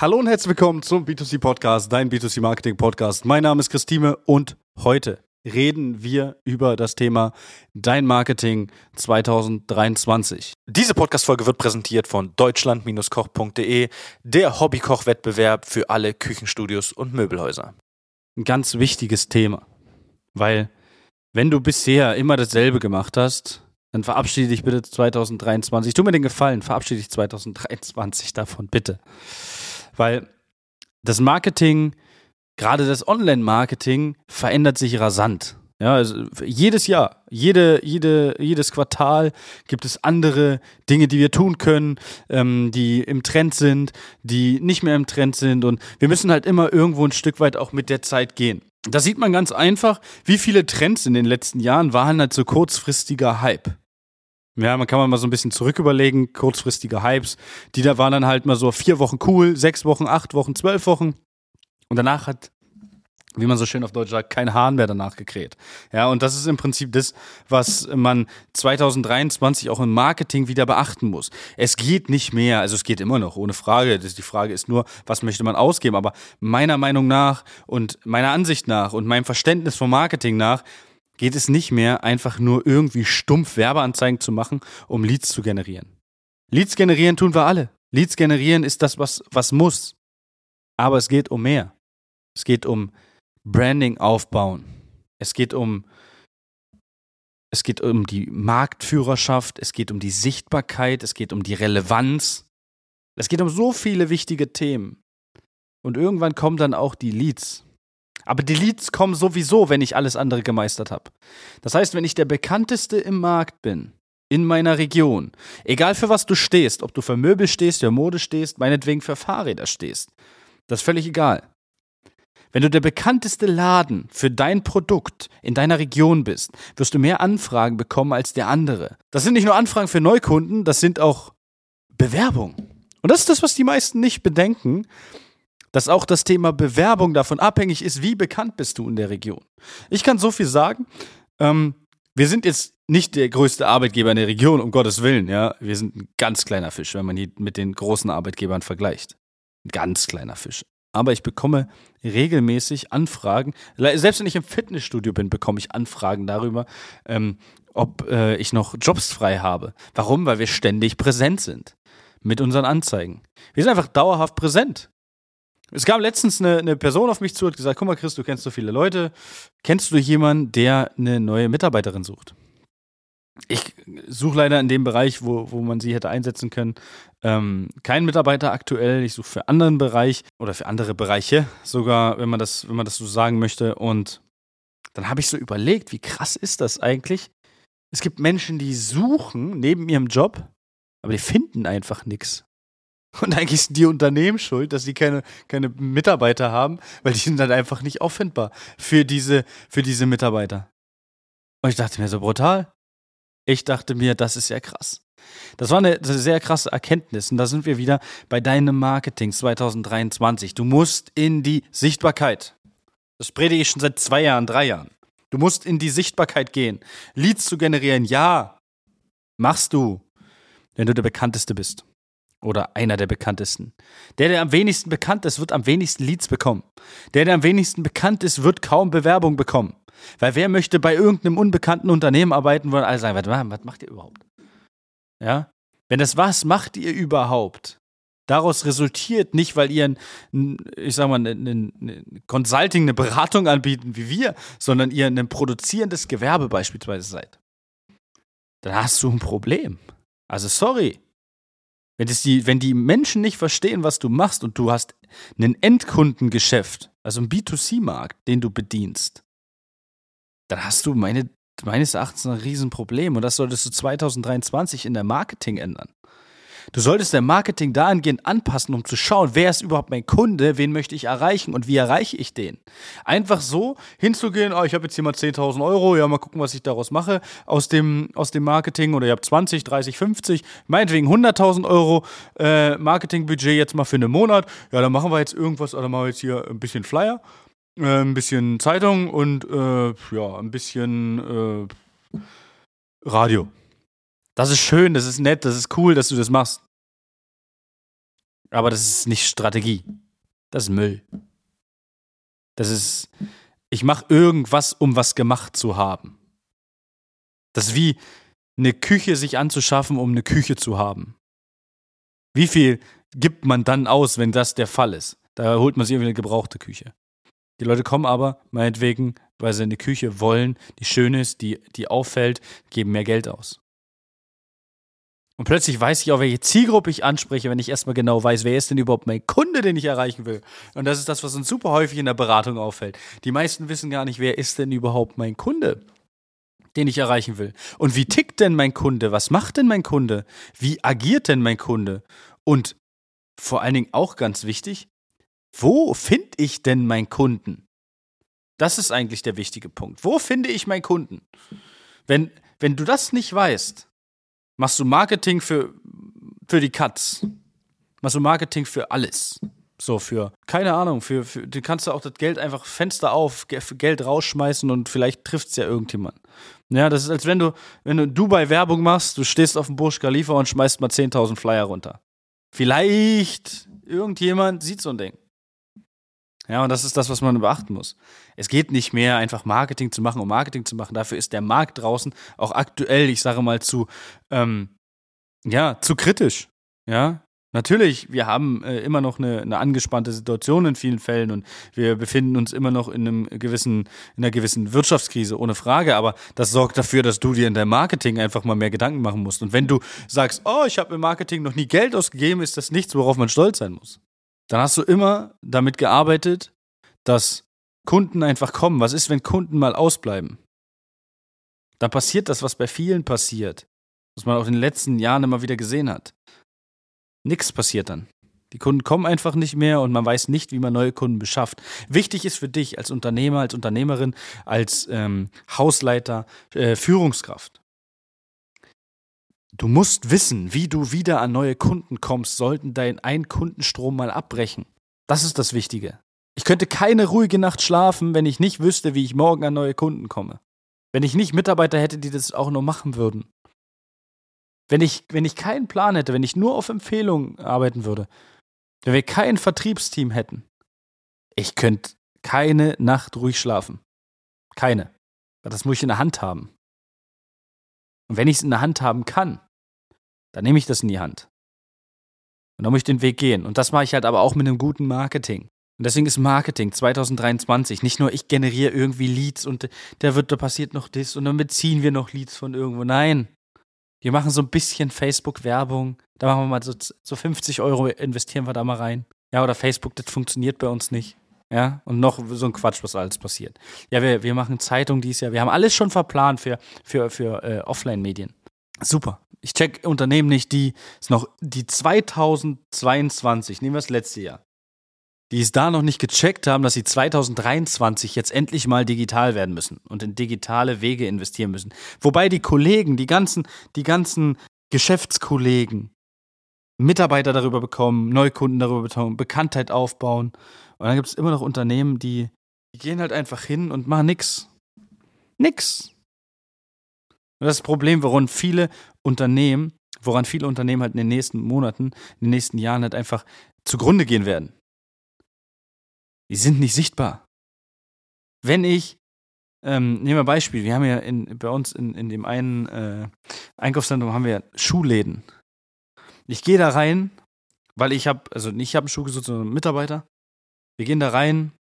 Hallo und herzlich willkommen zum B2C Podcast, dein B2C Marketing Podcast. Mein Name ist Christine und heute reden wir über das Thema Dein Marketing 2023. Diese Podcast-Folge wird präsentiert von deutschland-koch.de, der Hobbykoch-Wettbewerb für alle Küchenstudios und Möbelhäuser. Ein ganz wichtiges Thema, weil wenn du bisher immer dasselbe gemacht hast, dann verabschiede dich bitte 2023. Tu mir den Gefallen, verabschiede dich 2023 davon, bitte. Weil das Marketing gerade das Online-Marketing verändert sich rasant. Ja, also jedes Jahr, jede, jede, jedes Quartal gibt es andere Dinge, die wir tun können, ähm, die im Trend sind, die nicht mehr im Trend sind. Und wir müssen halt immer irgendwo ein Stück weit auch mit der Zeit gehen. Da sieht man ganz einfach, wie viele Trends in den letzten Jahren waren halt so kurzfristiger Hype. Ja, man kann mal so ein bisschen zurück überlegen, kurzfristige Hypes. Die da waren dann halt mal so vier Wochen cool, sechs Wochen, acht Wochen, zwölf Wochen. Und danach hat, wie man so schön auf Deutsch sagt, kein Hahn mehr danach gekräht. Ja, und das ist im Prinzip das, was man 2023 auch im Marketing wieder beachten muss. Es geht nicht mehr, also es geht immer noch, ohne Frage. Die Frage ist nur, was möchte man ausgeben? Aber meiner Meinung nach und meiner Ansicht nach und meinem Verständnis vom Marketing nach, geht es nicht mehr, einfach nur irgendwie stumpf Werbeanzeigen zu machen, um Leads zu generieren. Leads generieren tun wir alle. Leads generieren ist das, was, was muss. Aber es geht um mehr. Es geht um Branding aufbauen. Es geht um es geht um die Marktführerschaft, es geht um die Sichtbarkeit, es geht um die Relevanz. Es geht um so viele wichtige Themen. Und irgendwann kommen dann auch die Leads. Aber die Leads kommen sowieso, wenn ich alles andere gemeistert habe. Das heißt, wenn ich der bekannteste im Markt bin, in meiner Region, egal für was du stehst, ob du für Möbel stehst, für Mode stehst, meinetwegen für Fahrräder stehst, das ist völlig egal. Wenn du der bekannteste Laden für dein Produkt in deiner Region bist, wirst du mehr Anfragen bekommen als der andere. Das sind nicht nur Anfragen für Neukunden, das sind auch Bewerbungen. Und das ist das, was die meisten nicht bedenken, dass auch das Thema Bewerbung davon abhängig ist, wie bekannt bist du in der Region. Ich kann so viel sagen. Ähm, wir sind jetzt nicht der größte Arbeitgeber in der Region, um Gottes Willen, ja. Wir sind ein ganz kleiner Fisch, wenn man die mit den großen Arbeitgebern vergleicht. Ein ganz kleiner Fisch aber ich bekomme regelmäßig Anfragen. Selbst wenn ich im Fitnessstudio bin, bekomme ich Anfragen darüber, ähm, ob äh, ich noch Jobs frei habe. Warum? Weil wir ständig präsent sind mit unseren Anzeigen. Wir sind einfach dauerhaft präsent. Es gab letztens eine, eine Person auf mich zu und gesagt: Guck mal, Chris, du kennst so viele Leute. Kennst du jemanden, der eine neue Mitarbeiterin sucht? Ich suche leider in dem Bereich, wo, wo man sie hätte einsetzen können, ähm, keinen Mitarbeiter aktuell. Ich suche für anderen Bereich oder für andere Bereiche sogar, wenn man das, wenn man das so sagen möchte. Und dann habe ich so überlegt, wie krass ist das eigentlich? Es gibt Menschen, die suchen neben ihrem Job, aber die finden einfach nichts. Und eigentlich sind die Unternehmen schuld, dass sie keine, keine Mitarbeiter haben, weil die sind dann einfach nicht auffindbar für diese, für diese Mitarbeiter. Und ich dachte mir so brutal. Ich dachte mir, das ist ja krass. Das war eine sehr krasse Erkenntnis und da sind wir wieder bei deinem Marketing 2023. Du musst in die Sichtbarkeit. Das predige ich schon seit zwei Jahren, drei Jahren. Du musst in die Sichtbarkeit gehen. Leads zu generieren, ja, machst du, wenn du der bekannteste bist. Oder einer der bekanntesten. Der, der am wenigsten bekannt ist, wird am wenigsten Leads bekommen. Der, der am wenigsten bekannt ist, wird kaum Bewerbung bekommen. Weil wer möchte bei irgendeinem unbekannten Unternehmen arbeiten, wo alle sagen, was, macht ihr überhaupt? Ja? Wenn das was macht ihr überhaupt? Daraus resultiert nicht, weil ihr, ein, ich sag mal, ein, ein Consulting, eine Beratung anbieten wie wir, sondern ihr ein produzierendes Gewerbe beispielsweise seid. Dann hast du ein Problem. Also sorry. Wenn, das die, wenn die Menschen nicht verstehen, was du machst und du hast ein Endkundengeschäft, also einen B2C-Markt, den du bedienst, dann hast du meine, meines Erachtens ein Riesenproblem. Und das solltest du 2023 in der Marketing ändern. Du solltest dein Marketing dahingehend anpassen, um zu schauen, wer ist überhaupt mein Kunde, wen möchte ich erreichen und wie erreiche ich den. Einfach so hinzugehen, oh, ich habe jetzt hier mal 10.000 Euro, ja, mal gucken, was ich daraus mache aus dem, aus dem Marketing oder ihr habt 20, 30, 50, meinetwegen 100.000 Euro äh, Marketingbudget jetzt mal für einen Monat. Ja, dann machen wir jetzt irgendwas oder machen wir jetzt hier ein bisschen Flyer äh, ein bisschen Zeitung und äh, ja, ein bisschen äh, Radio. Das ist schön, das ist nett, das ist cool, dass du das machst. Aber das ist nicht Strategie. Das ist Müll. Das ist, ich mache irgendwas, um was gemacht zu haben. Das ist wie eine Küche sich anzuschaffen, um eine Küche zu haben. Wie viel gibt man dann aus, wenn das der Fall ist? Da holt man sich irgendwie eine gebrauchte Küche. Die Leute kommen aber, meinetwegen, weil sie eine Küche wollen, die schön ist, die, die auffällt, geben mehr Geld aus. Und plötzlich weiß ich auch, welche Zielgruppe ich anspreche, wenn ich erstmal genau weiß, wer ist denn überhaupt mein Kunde, den ich erreichen will. Und das ist das, was uns super häufig in der Beratung auffällt. Die meisten wissen gar nicht, wer ist denn überhaupt mein Kunde, den ich erreichen will. Und wie tickt denn mein Kunde? Was macht denn mein Kunde? Wie agiert denn mein Kunde? Und vor allen Dingen auch ganz wichtig, wo finde ich denn meinen Kunden? Das ist eigentlich der wichtige Punkt. Wo finde ich meinen Kunden? Wenn, wenn du das nicht weißt, machst du Marketing für, für die Cuts. Machst du Marketing für alles. So für, keine Ahnung, für, für du kannst du auch das Geld einfach Fenster auf, Geld rausschmeißen und vielleicht trifft es ja irgendjemand. Ja, das ist als wenn du, wenn du Dubai Werbung machst, du stehst auf dem Burj Khalifa und schmeißt mal 10.000 Flyer runter. Vielleicht irgendjemand sieht so ein Ding. Ja, und das ist das, was man beachten muss. Es geht nicht mehr, einfach Marketing zu machen, um Marketing zu machen. Dafür ist der Markt draußen auch aktuell, ich sage mal, zu, ähm, ja, zu kritisch. Ja, Natürlich, wir haben äh, immer noch eine, eine, angespannte Situation in vielen Fällen und wir befinden uns immer noch in einem gewissen, in einer gewissen Wirtschaftskrise, ohne Frage. Aber das sorgt dafür, dass du dir in deinem Marketing einfach mal mehr Gedanken machen musst. Und wenn du sagst, oh, ich habe im Marketing noch nie Geld ausgegeben, ist das nichts, worauf man stolz sein muss dann hast du immer damit gearbeitet, dass Kunden einfach kommen. Was ist, wenn Kunden mal ausbleiben? Dann passiert das, was bei vielen passiert, was man auch in den letzten Jahren immer wieder gesehen hat. Nichts passiert dann. Die Kunden kommen einfach nicht mehr und man weiß nicht, wie man neue Kunden beschafft. Wichtig ist für dich als Unternehmer, als Unternehmerin, als ähm, Hausleiter, äh, Führungskraft. Du musst wissen, wie du wieder an neue Kunden kommst, sollten dein Ein-Kundenstrom mal abbrechen. Das ist das Wichtige. Ich könnte keine ruhige Nacht schlafen, wenn ich nicht wüsste, wie ich morgen an neue Kunden komme. Wenn ich nicht Mitarbeiter hätte, die das auch nur machen würden. Wenn ich, wenn ich keinen Plan hätte, wenn ich nur auf Empfehlungen arbeiten würde, wenn wir kein Vertriebsteam hätten, ich könnte keine Nacht ruhig schlafen. Keine. Das muss ich in der Hand haben. Und wenn ich es in der Hand haben kann, dann nehme ich das in die Hand. Und dann muss ich den Weg gehen. Und das mache ich halt aber auch mit einem guten Marketing. Und deswegen ist Marketing 2023 nicht nur ich generiere irgendwie Leads und da wird, da passiert noch das und dann beziehen wir noch Leads von irgendwo. Nein. Wir machen so ein bisschen Facebook-Werbung. Da machen wir mal so, so 50 Euro investieren wir da mal rein. Ja, oder Facebook, das funktioniert bei uns nicht. Ja, und noch so ein Quatsch, was alles passiert. Ja, wir, wir machen Zeitung dieses Jahr. Wir haben alles schon verplant für, für, für äh, Offline-Medien. Super. Ich check Unternehmen nicht, die ist noch die 2022, nehmen wir das letzte Jahr, die es da noch nicht gecheckt haben, dass sie 2023 jetzt endlich mal digital werden müssen und in digitale Wege investieren müssen. Wobei die Kollegen, die ganzen, die ganzen Geschäftskollegen, Mitarbeiter darüber bekommen, Neukunden darüber bekommen, Bekanntheit aufbauen. Und dann gibt es immer noch Unternehmen, die, die gehen halt einfach hin und machen nix. Nix. Und das ist das Problem, woran viele Unternehmen, woran viele Unternehmen halt in den nächsten Monaten, in den nächsten Jahren halt einfach zugrunde gehen werden. Die sind nicht sichtbar. Wenn ich, ähm, nehmen wir ein Beispiel, wir haben ja in, bei uns in, in dem einen äh, Einkaufszentrum haben wir Schuhläden. Ich gehe da rein, weil ich habe, also nicht ich habe einen Schuh gesucht, sondern einen Mitarbeiter. Wir gehen da rein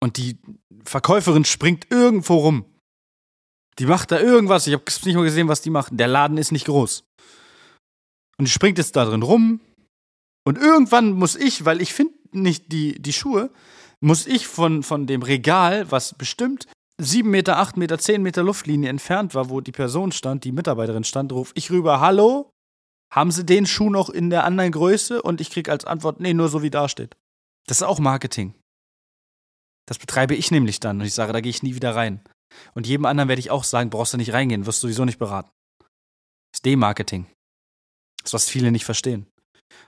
und die Verkäuferin springt irgendwo rum. Die macht da irgendwas. Ich habe nicht mal gesehen, was die macht. Der Laden ist nicht groß. Und die springt jetzt da drin rum. Und irgendwann muss ich, weil ich finde nicht die, die Schuhe, muss ich von, von dem Regal, was bestimmt 7 Meter, 8 Meter, 10 Meter Luftlinie entfernt war, wo die Person stand, die Mitarbeiterin stand, ruf ich rüber, hallo? Haben Sie den Schuh noch in der anderen Größe? Und ich kriege als Antwort, nee, nur so wie da steht. Das ist auch Marketing. Das betreibe ich nämlich dann und ich sage, da gehe ich nie wieder rein. Und jedem anderen werde ich auch sagen, brauchst du nicht reingehen, wirst du sowieso nicht beraten. Das ist Demarketing. Das was viele nicht verstehen.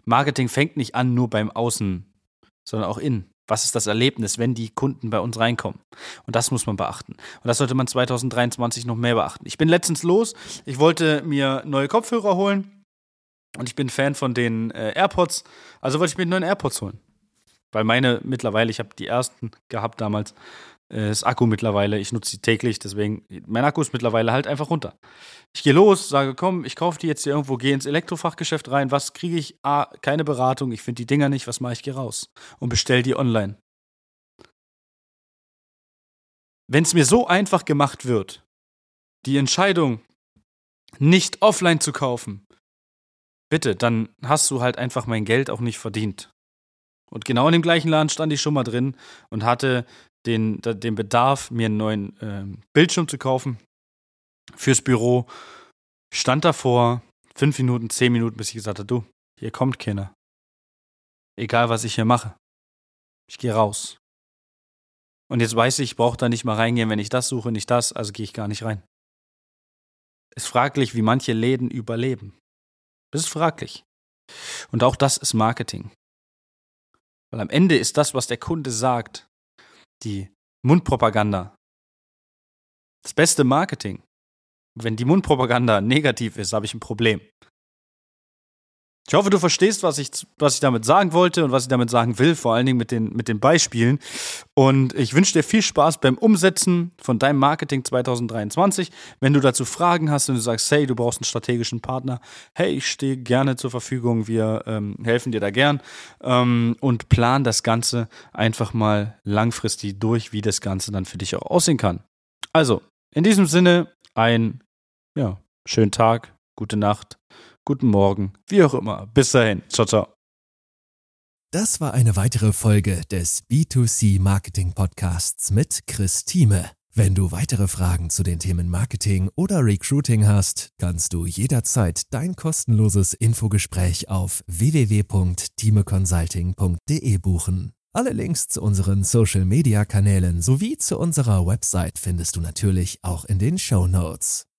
Marketing fängt nicht an nur beim Außen, sondern auch innen. Was ist das Erlebnis, wenn die Kunden bei uns reinkommen? Und das muss man beachten. Und das sollte man 2023 noch mehr beachten. Ich bin letztens los. Ich wollte mir neue Kopfhörer holen Und ich bin Fan von den äh, AirPods. Also wollte ich mir neuen AirPods holen. Weil meine mittlerweile, ich habe die ersten gehabt damals, das Akku mittlerweile, ich nutze die täglich, deswegen, mein Akku ist mittlerweile halt einfach runter. Ich gehe los, sage, komm, ich kaufe die jetzt hier irgendwo, gehe ins Elektrofachgeschäft rein. Was kriege ich? Ah, keine Beratung, ich finde die Dinger nicht, was mache ich? Gehe raus und bestell die online. Wenn es mir so einfach gemacht wird, die Entscheidung, nicht offline zu kaufen, bitte, dann hast du halt einfach mein Geld auch nicht verdient. Und genau in dem gleichen Laden stand ich schon mal drin und hatte den, den Bedarf, mir einen neuen äh, Bildschirm zu kaufen fürs Büro. Stand davor, fünf Minuten, zehn Minuten, bis ich gesagt habe, du, hier kommt keiner. Egal, was ich hier mache. Ich gehe raus. Und jetzt weiß ich, ich brauche da nicht mal reingehen, wenn ich das suche, nicht das, also gehe ich gar nicht rein. Ist fraglich, wie manche Läden überleben. Das ist fraglich. Und auch das ist Marketing. Weil am Ende ist das, was der Kunde sagt, die Mundpropaganda. Das beste Marketing. Wenn die Mundpropaganda negativ ist, habe ich ein Problem. Ich hoffe, du verstehst, was ich, was ich damit sagen wollte und was ich damit sagen will, vor allen Dingen mit den, mit den Beispielen. Und ich wünsche dir viel Spaß beim Umsetzen von deinem Marketing 2023. Wenn du dazu Fragen hast und du sagst, hey, du brauchst einen strategischen Partner, hey, ich stehe gerne zur Verfügung, wir ähm, helfen dir da gern ähm, und plan das Ganze einfach mal langfristig durch, wie das Ganze dann für dich auch aussehen kann. Also, in diesem Sinne, ein ja, schönen Tag, gute Nacht guten Morgen, wie auch immer. Bis dahin. Ciao, ciao. Das war eine weitere Folge des B2C Marketing Podcasts mit Chris Thieme. Wenn du weitere Fragen zu den Themen Marketing oder Recruiting hast, kannst du jederzeit dein kostenloses Infogespräch auf www.timeconsulting.de buchen. Alle Links zu unseren Social Media Kanälen sowie zu unserer Website findest du natürlich auch in den Show Notes.